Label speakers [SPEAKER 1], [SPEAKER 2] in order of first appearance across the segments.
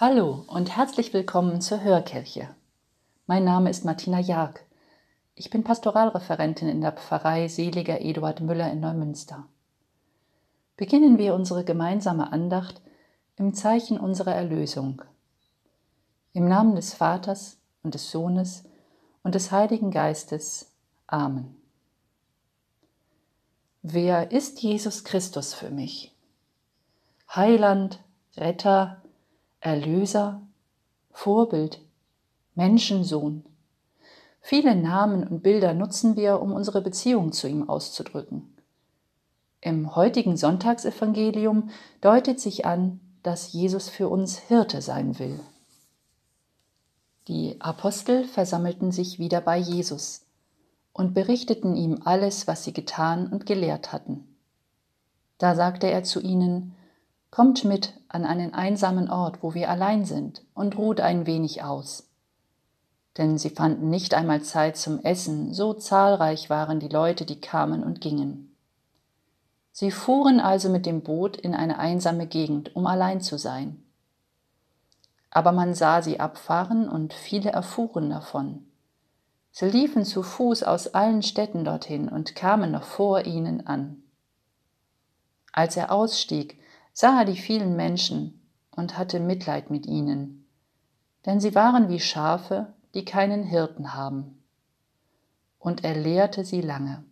[SPEAKER 1] Hallo und herzlich willkommen zur Hörkirche. Mein Name ist Martina Jag. Ich bin Pastoralreferentin in der Pfarrei Seliger Eduard Müller in Neumünster. Beginnen wir unsere gemeinsame Andacht im Zeichen unserer Erlösung. Im Namen des Vaters und des Sohnes und des Heiligen Geistes. Amen. Wer ist Jesus Christus für mich? Heiland, Retter, Erlöser, Vorbild, Menschensohn. Viele Namen und Bilder nutzen wir, um unsere Beziehung zu ihm auszudrücken. Im heutigen Sonntagsevangelium deutet sich an, dass Jesus für uns Hirte sein will. Die Apostel versammelten sich wieder bei Jesus und berichteten ihm alles, was sie getan und gelehrt hatten. Da sagte er zu ihnen, Kommt mit an einen einsamen Ort, wo wir allein sind, und ruht ein wenig aus. Denn sie fanden nicht einmal Zeit zum Essen, so zahlreich waren die Leute, die kamen und gingen. Sie fuhren also mit dem Boot in eine einsame Gegend, um allein zu sein. Aber man sah sie abfahren und viele erfuhren davon. Sie liefen zu Fuß aus allen Städten dorthin und kamen noch vor ihnen an. Als er ausstieg, sah die vielen Menschen und hatte Mitleid mit ihnen, denn sie waren wie Schafe, die keinen Hirten haben. Und er lehrte sie lange.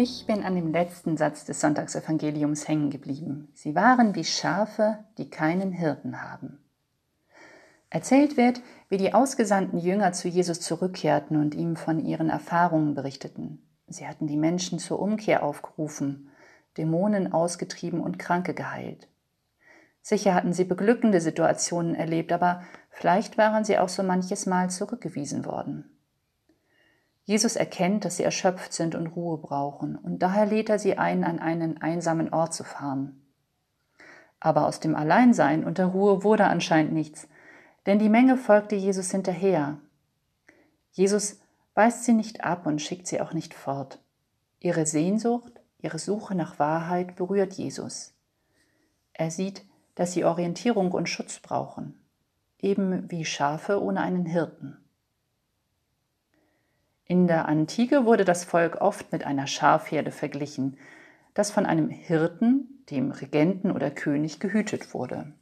[SPEAKER 1] Ich bin an dem letzten Satz des Sonntagsevangeliums hängen geblieben. Sie waren wie Schafe, die keinen Hirten haben. Erzählt wird, wie die ausgesandten Jünger zu Jesus zurückkehrten und ihm von ihren Erfahrungen berichteten. Sie hatten die Menschen zur Umkehr aufgerufen, Dämonen ausgetrieben und Kranke geheilt. Sicher hatten sie beglückende Situationen erlebt, aber vielleicht waren sie auch so manches Mal zurückgewiesen worden. Jesus erkennt, dass sie erschöpft sind und Ruhe brauchen, und daher lädt er sie ein, an einen einsamen Ort zu fahren. Aber aus dem Alleinsein und der Ruhe wurde anscheinend nichts, denn die Menge folgte Jesus hinterher. Jesus weist sie nicht ab und schickt sie auch nicht fort. Ihre Sehnsucht, ihre Suche nach Wahrheit berührt Jesus. Er sieht, dass sie Orientierung und Schutz brauchen, eben wie Schafe ohne einen Hirten. In der Antike wurde das Volk oft mit einer Schafherde verglichen, das von einem Hirten, dem Regenten oder König, gehütet wurde.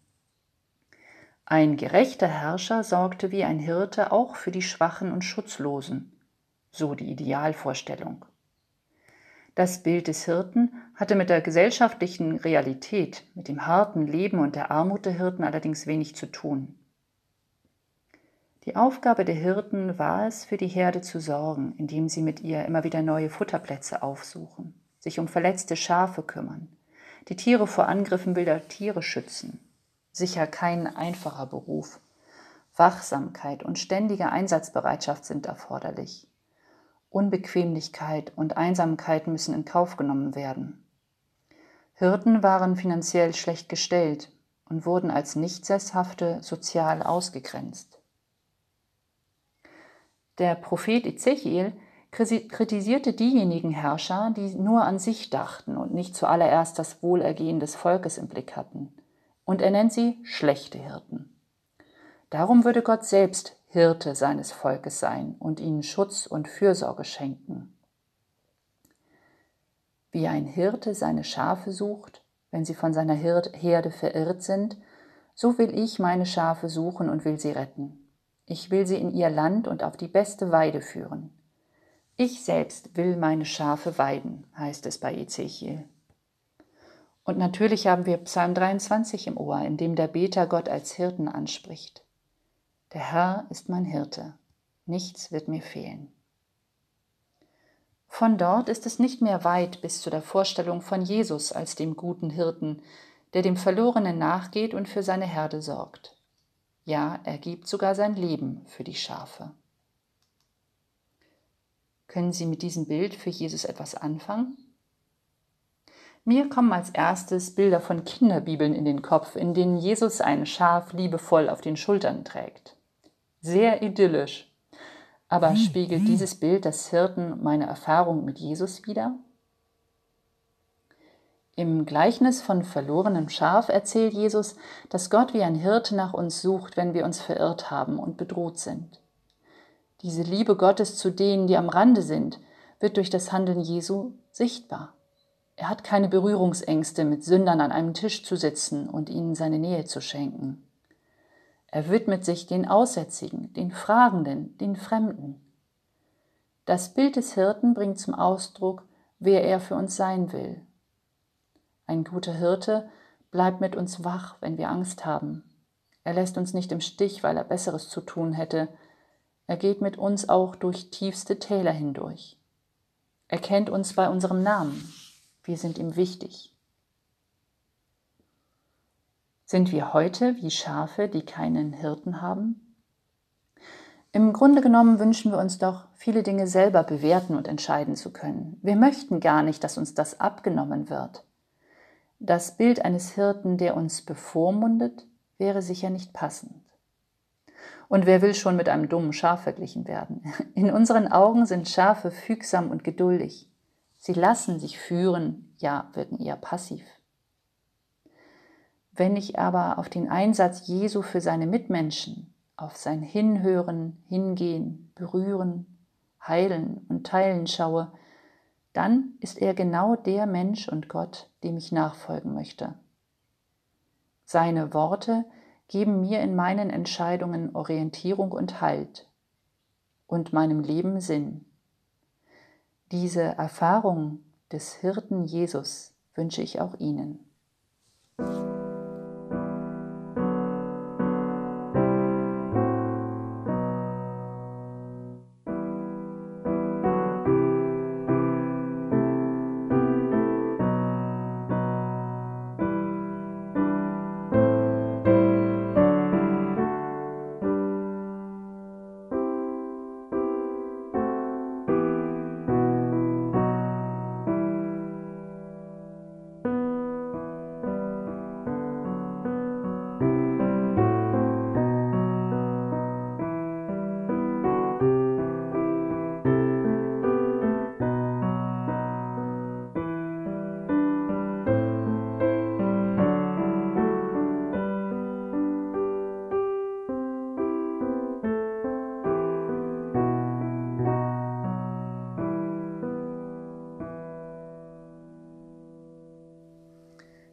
[SPEAKER 1] Ein gerechter Herrscher sorgte wie ein Hirte auch für die Schwachen und Schutzlosen, so die Idealvorstellung. Das Bild des Hirten hatte mit der gesellschaftlichen Realität, mit dem harten Leben und der Armut der Hirten allerdings wenig zu tun. Die Aufgabe der Hirten war es, für die Herde zu sorgen, indem sie mit ihr immer wieder neue Futterplätze aufsuchen, sich um verletzte Schafe kümmern, die Tiere vor Angriffen wilder Tiere schützen. Sicher kein einfacher Beruf. Wachsamkeit und ständige Einsatzbereitschaft sind erforderlich. Unbequemlichkeit und Einsamkeit müssen in Kauf genommen werden. Hirten waren finanziell schlecht gestellt und wurden als Nichtsesshafte sozial ausgegrenzt. Der Prophet Ezechiel kritisierte diejenigen Herrscher, die nur an sich dachten und nicht zuallererst das Wohlergehen des Volkes im Blick hatten. Und er nennt sie schlechte Hirten. Darum würde Gott selbst Hirte seines Volkes sein und ihnen Schutz und Fürsorge schenken. Wie ein Hirte seine Schafe sucht, wenn sie von seiner Herde verirrt sind, so will ich meine Schafe suchen und will sie retten. Ich will sie in ihr Land und auf die beste Weide führen. Ich selbst will meine Schafe weiden, heißt es bei Ezechiel. Und natürlich haben wir Psalm 23 im Ohr, in dem der Beter Gott als Hirten anspricht. Der Herr ist mein Hirte, nichts wird mir fehlen. Von dort ist es nicht mehr weit bis zu der Vorstellung von Jesus als dem guten Hirten, der dem Verlorenen nachgeht und für seine Herde sorgt. Ja, er gibt sogar sein Leben für die Schafe. Können Sie mit diesem Bild für Jesus etwas anfangen? Mir kommen als erstes Bilder von Kinderbibeln in den Kopf, in denen Jesus ein Schaf liebevoll auf den Schultern trägt. Sehr idyllisch. Aber hm, spiegelt hm. dieses Bild des Hirten meine Erfahrung mit Jesus wider? Im Gleichnis von verlorenem Schaf erzählt Jesus, dass Gott wie ein Hirte nach uns sucht, wenn wir uns verirrt haben und bedroht sind. Diese Liebe Gottes zu denen, die am Rande sind, wird durch das Handeln Jesu sichtbar. Er hat keine Berührungsängste, mit Sündern an einem Tisch zu sitzen und ihnen seine Nähe zu schenken. Er widmet sich den Aussätzigen, den Fragenden, den Fremden. Das Bild des Hirten bringt zum Ausdruck, wer er für uns sein will, ein guter Hirte bleibt mit uns wach, wenn wir Angst haben. Er lässt uns nicht im Stich, weil er Besseres zu tun hätte. Er geht mit uns auch durch tiefste Täler hindurch. Er kennt uns bei unserem Namen. Wir sind ihm wichtig. Sind wir heute wie Schafe, die keinen Hirten haben? Im Grunde genommen wünschen wir uns doch, viele Dinge selber bewerten und entscheiden zu können. Wir möchten gar nicht, dass uns das abgenommen wird. Das Bild eines Hirten, der uns bevormundet, wäre sicher nicht passend. Und wer will schon mit einem dummen Schaf verglichen werden? In unseren Augen sind Schafe fügsam und geduldig. Sie lassen sich führen, ja, wirken eher passiv. Wenn ich aber auf den Einsatz Jesu für seine Mitmenschen, auf sein Hinhören, Hingehen, Berühren, Heilen und Teilen schaue, dann ist er genau der Mensch und Gott, dem ich nachfolgen möchte. Seine Worte geben mir in meinen Entscheidungen Orientierung und Halt und meinem Leben Sinn. Diese Erfahrung des Hirten Jesus wünsche ich auch Ihnen.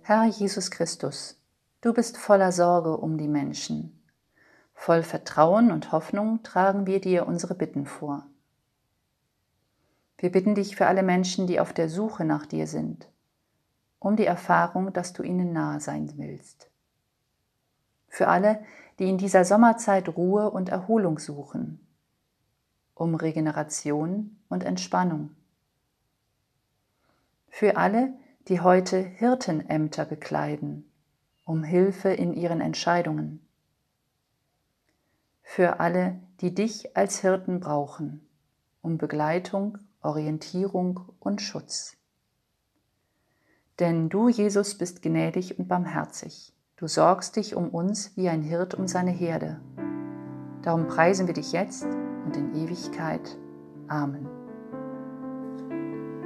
[SPEAKER 1] Herr Jesus Christus, du bist voller Sorge um die Menschen. Voll Vertrauen und Hoffnung tragen wir dir unsere Bitten vor. Wir bitten dich für alle Menschen, die auf der Suche nach dir sind, um die Erfahrung, dass du ihnen nahe sein willst. Für alle, die in dieser Sommerzeit Ruhe und Erholung suchen, um Regeneration und Entspannung. Für alle, die heute Hirtenämter bekleiden, um Hilfe in ihren Entscheidungen. Für alle, die dich als Hirten brauchen, um Begleitung, Orientierung und Schutz. Denn du, Jesus, bist gnädig und barmherzig. Du sorgst dich um uns wie ein Hirt um seine Herde. Darum preisen wir dich jetzt und in Ewigkeit. Amen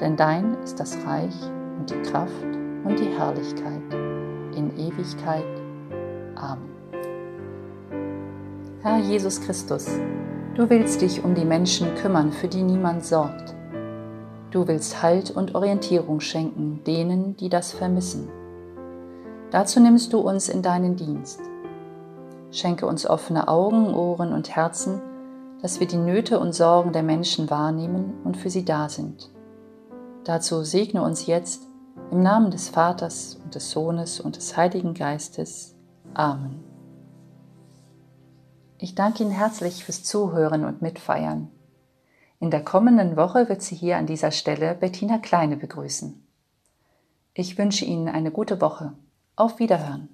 [SPEAKER 1] Denn dein ist das Reich und die Kraft und die Herrlichkeit in Ewigkeit. Amen. Herr Jesus Christus, du willst dich um die Menschen kümmern, für die niemand sorgt. Du willst Halt und Orientierung schenken denen, die das vermissen. Dazu nimmst du uns in deinen Dienst. Schenke uns offene Augen, Ohren und Herzen, dass wir die Nöte und Sorgen der Menschen wahrnehmen und für sie da sind. Dazu segne uns jetzt im Namen des Vaters und des Sohnes und des Heiligen Geistes. Amen. Ich danke Ihnen herzlich fürs Zuhören und Mitfeiern. In der kommenden Woche wird sie hier an dieser Stelle Bettina Kleine begrüßen. Ich wünsche Ihnen eine gute Woche. Auf Wiederhören.